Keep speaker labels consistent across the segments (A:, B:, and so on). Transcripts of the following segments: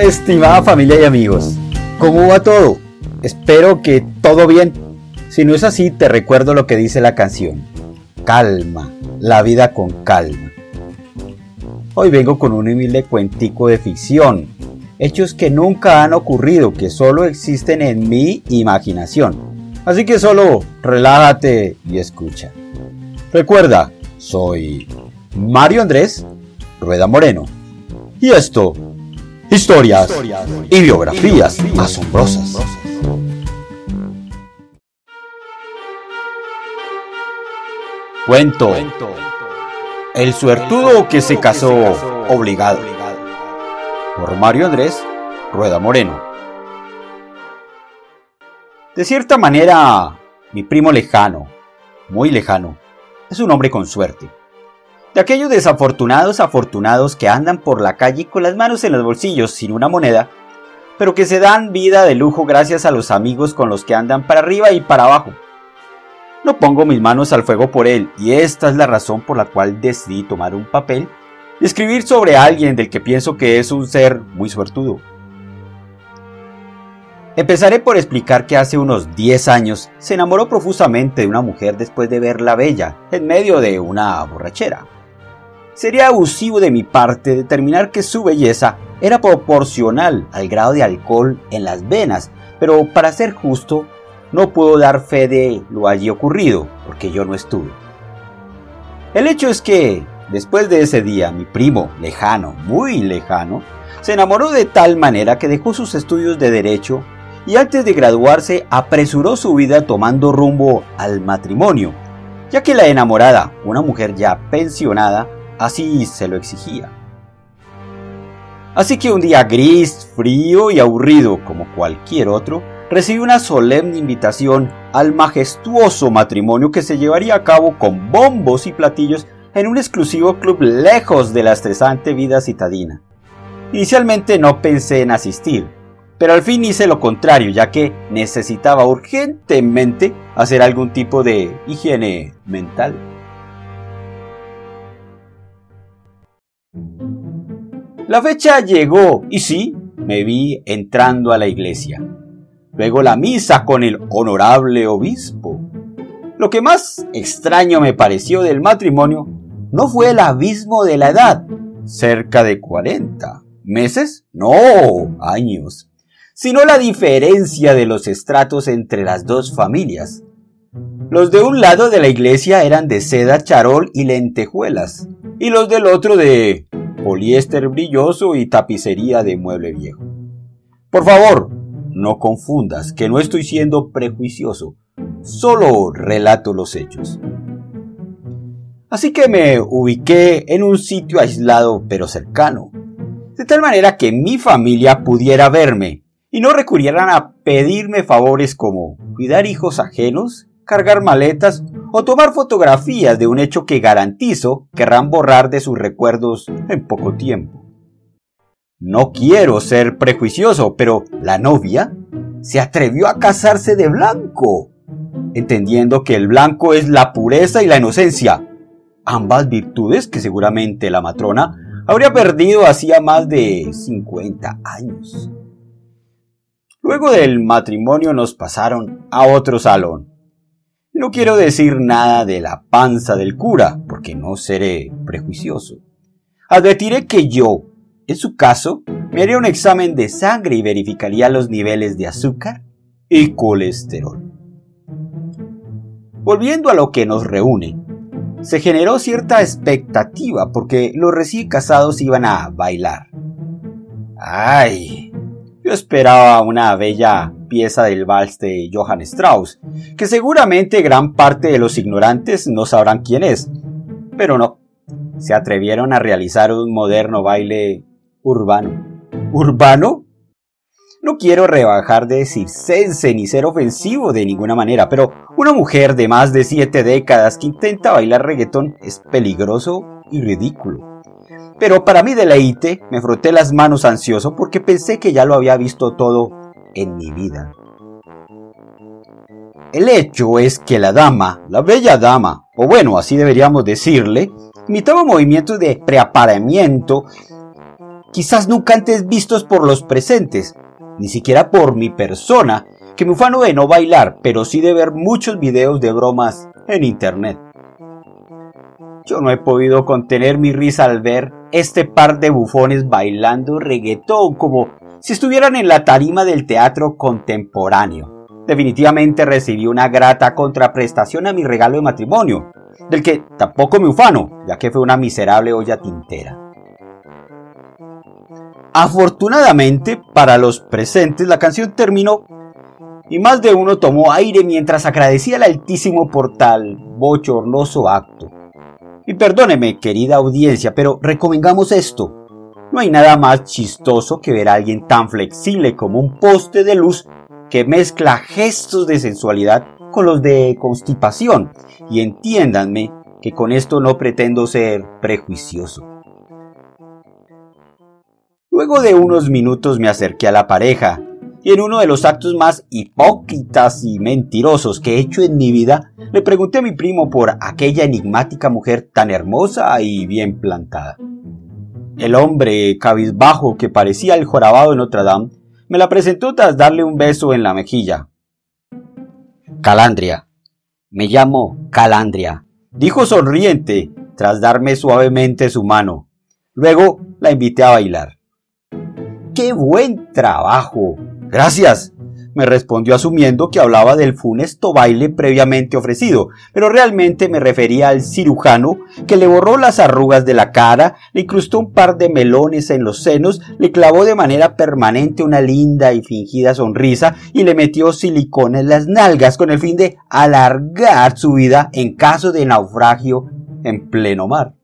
A: Estimada familia y amigos. ¿Cómo va todo? Espero que todo bien. Si no es así, te recuerdo lo que dice la canción. Calma, la vida con calma. Hoy vengo con un humilde cuentico de ficción. Hechos que nunca han ocurrido, que solo existen en mi imaginación. Así que solo relájate y escucha. Recuerda, soy Mario Andrés Rueda Moreno. Y esto historias y biografías asombrosas. Cuento. El suertudo que se casó obligado. Por Mario Andrés Rueda Moreno. De cierta manera, mi primo lejano, muy lejano, es un hombre con suerte de aquellos desafortunados afortunados que andan por la calle con las manos en los bolsillos sin una moneda, pero que se dan vida de lujo gracias a los amigos con los que andan para arriba y para abajo. No pongo mis manos al fuego por él, y esta es la razón por la cual decidí tomar un papel y escribir sobre alguien del que pienso que es un ser muy suertudo. Empezaré por explicar que hace unos 10 años se enamoró profusamente de una mujer después de verla bella en medio de una borrachera. Sería abusivo de mi parte determinar que su belleza era proporcional al grado de alcohol en las venas, pero para ser justo, no puedo dar fe de lo allí ocurrido, porque yo no estuve. El hecho es que, después de ese día, mi primo, lejano, muy lejano, se enamoró de tal manera que dejó sus estudios de derecho y antes de graduarse apresuró su vida tomando rumbo al matrimonio, ya que la enamorada, una mujer ya pensionada, Así se lo exigía. Así que un día gris, frío y aburrido como cualquier otro, recibió una solemne invitación al majestuoso matrimonio que se llevaría a cabo con bombos y platillos en un exclusivo club lejos de la estresante vida citadina. Inicialmente no pensé en asistir, pero al fin hice lo contrario, ya que necesitaba urgentemente hacer algún tipo de higiene mental. La fecha llegó y sí, me vi entrando a la iglesia. Luego la misa con el honorable obispo. Lo que más extraño me pareció del matrimonio no fue el abismo de la edad, cerca de 40 meses, no, años, sino la diferencia de los estratos entre las dos familias. Los de un lado de la iglesia eran de seda charol y lentejuelas, y los del otro de poliéster brilloso y tapicería de mueble viejo. Por favor, no confundas que no estoy siendo prejuicioso, solo relato los hechos. Así que me ubiqué en un sitio aislado pero cercano, de tal manera que mi familia pudiera verme y no recurrieran a pedirme favores como cuidar hijos ajenos, cargar maletas o tomar fotografías de un hecho que garantizo querrán borrar de sus recuerdos en poco tiempo. No quiero ser prejuicioso, pero la novia se atrevió a casarse de blanco, entendiendo que el blanco es la pureza y la inocencia, ambas virtudes que seguramente la matrona habría perdido hacía más de 50 años. Luego del matrimonio nos pasaron a otro salón, no quiero decir nada de la panza del cura, porque no seré prejuicioso. Advertiré que yo, en su caso, me haría un examen de sangre y verificaría los niveles de azúcar y colesterol. Volviendo a lo que nos reúne, se generó cierta expectativa porque los recién casados iban a bailar. ¡Ay! Yo esperaba una bella pieza del vals de Johann Strauss, que seguramente gran parte de los ignorantes no sabrán quién es, pero no, se atrevieron a realizar un moderno baile urbano. ¿Urbano? No quiero rebajar de circense ni ser ofensivo de ninguna manera, pero una mujer de más de siete décadas que intenta bailar reggaetón es peligroso y ridículo. Pero para mi deleite me froté las manos ansioso porque pensé que ya lo había visto todo en mi vida. El hecho es que la dama, la bella dama, o bueno, así deberíamos decirle, imitaba movimientos de preaparamiento quizás nunca antes vistos por los presentes, ni siquiera por mi persona, que me ufano de no bailar, pero sí de ver muchos videos de bromas en internet. Yo no he podido contener mi risa al ver este par de bufones bailando reggaetón como si estuvieran en la tarima del teatro contemporáneo. Definitivamente recibí una grata contraprestación a mi regalo de matrimonio, del que tampoco me ufano, ya que fue una miserable olla tintera. Afortunadamente para los presentes la canción terminó y más de uno tomó aire mientras agradecía al Altísimo por tal bochornoso acto. Y perdóneme, querida audiencia, pero recomendamos esto. No hay nada más chistoso que ver a alguien tan flexible como un poste de luz que mezcla gestos de sensualidad con los de constipación. Y entiéndanme que con esto no pretendo ser prejuicioso. Luego de unos minutos me acerqué a la pareja y en uno de los actos más hipócritas y mentirosos que he hecho en mi vida, le pregunté a mi primo por aquella enigmática mujer tan hermosa y bien plantada. El hombre cabizbajo que parecía el jorabado de Notre Dame me la presentó tras darle un beso en la mejilla. Calandria. Me llamo Calandria, dijo sonriente tras darme suavemente su mano. Luego la invité a bailar. ¡Qué buen trabajo! Gracias, me respondió asumiendo que hablaba del funesto baile previamente ofrecido, pero realmente me refería al cirujano que le borró las arrugas de la cara, le incrustó un par de melones en los senos, le clavó de manera permanente una linda y fingida sonrisa y le metió silicona en las nalgas con el fin de alargar su vida en caso de naufragio en pleno mar.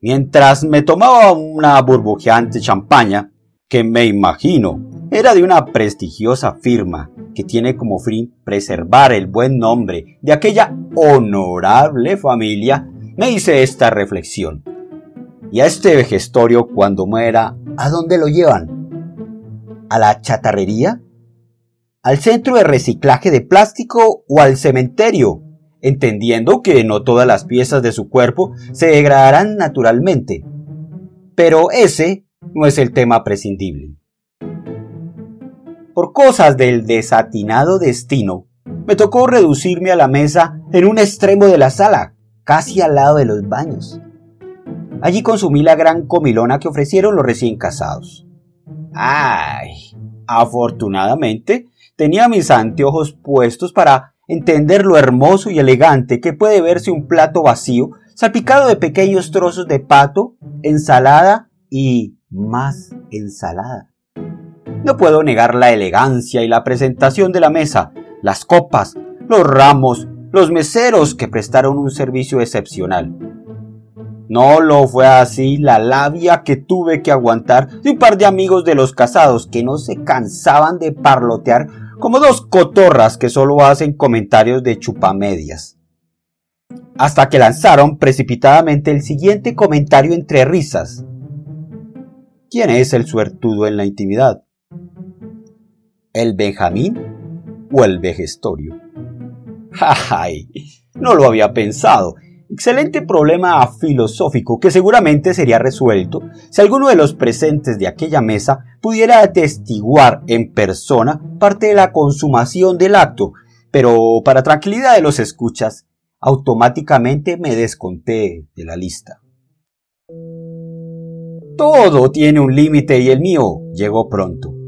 A: Mientras me tomaba una burbujeante champaña, que me imagino era de una prestigiosa firma que tiene como fin preservar el buen nombre de aquella honorable familia, me hice esta reflexión. ¿Y a este vejestorio cuando muera, a dónde lo llevan? ¿A la chatarrería? ¿Al centro de reciclaje de plástico o al cementerio? Entendiendo que no todas las piezas de su cuerpo se degradarán naturalmente. Pero ese no es el tema prescindible. Por cosas del desatinado destino, me tocó reducirme a la mesa en un extremo de la sala, casi al lado de los baños. Allí consumí la gran comilona que ofrecieron los recién casados. ¡Ay! Afortunadamente, tenía mis anteojos puestos para entender lo hermoso y elegante que puede verse un plato vacío salpicado de pequeños trozos de pato, ensalada y más ensalada. No puedo negar la elegancia y la presentación de la mesa, las copas, los ramos, los meseros que prestaron un servicio excepcional. No lo fue así la labia que tuve que aguantar de un par de amigos de los casados que no se cansaban de parlotear como dos cotorras que solo hacen comentarios de chupamedias. Hasta que lanzaron precipitadamente el siguiente comentario entre risas. ¿Quién es el suertudo en la intimidad? ¿El Benjamín o el Vejestorio? ¡Ay! No lo había pensado. Excelente problema filosófico que seguramente sería resuelto si alguno de los presentes de aquella mesa pudiera atestiguar en persona parte de la consumación del acto, pero para tranquilidad de los escuchas, automáticamente me desconté de la lista. Todo tiene un límite y el mío llegó pronto.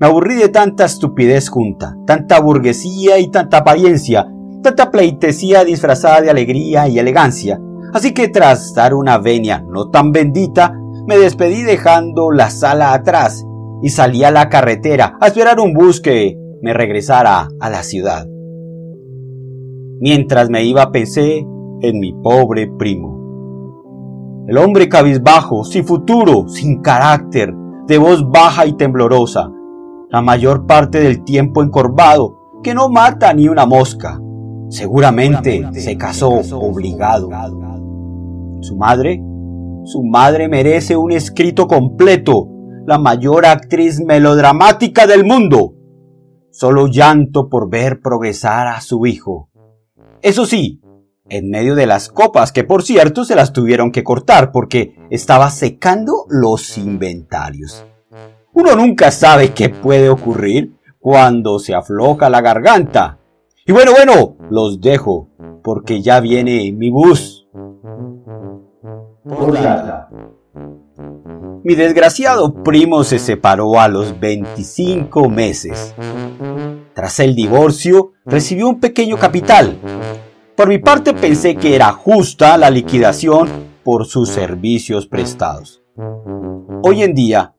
A: Me aburrí de tanta estupidez junta, tanta burguesía y tanta apariencia, tanta pleitesía disfrazada de alegría y elegancia. Así que tras dar una venia no tan bendita, me despedí dejando la sala atrás y salí a la carretera a esperar un bus que me regresara a la ciudad. Mientras me iba pensé en mi pobre primo. El hombre cabizbajo, sin futuro, sin carácter, de voz baja y temblorosa, la mayor parte del tiempo encorvado, que no mata ni una mosca. Seguramente se casó obligado. Su madre, su madre merece un escrito completo, la mayor actriz melodramática del mundo. Solo llanto por ver progresar a su hijo. Eso sí, en medio de las copas, que por cierto se las tuvieron que cortar porque estaba secando los inventarios. Uno nunca sabe qué puede ocurrir cuando se afloja la garganta. Y bueno, bueno, los dejo porque ya viene mi bus. Mi desgraciado primo se separó a los 25 meses. Tras el divorcio, recibió un pequeño capital. Por mi parte pensé que era justa la liquidación por sus servicios prestados. Hoy en día,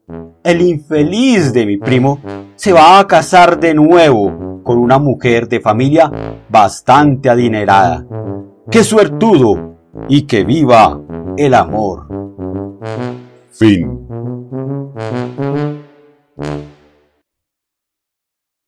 A: el infeliz de mi primo se va a casar de nuevo con una mujer de familia bastante adinerada. ¡Qué suertudo! Y que viva el amor.
B: Fin.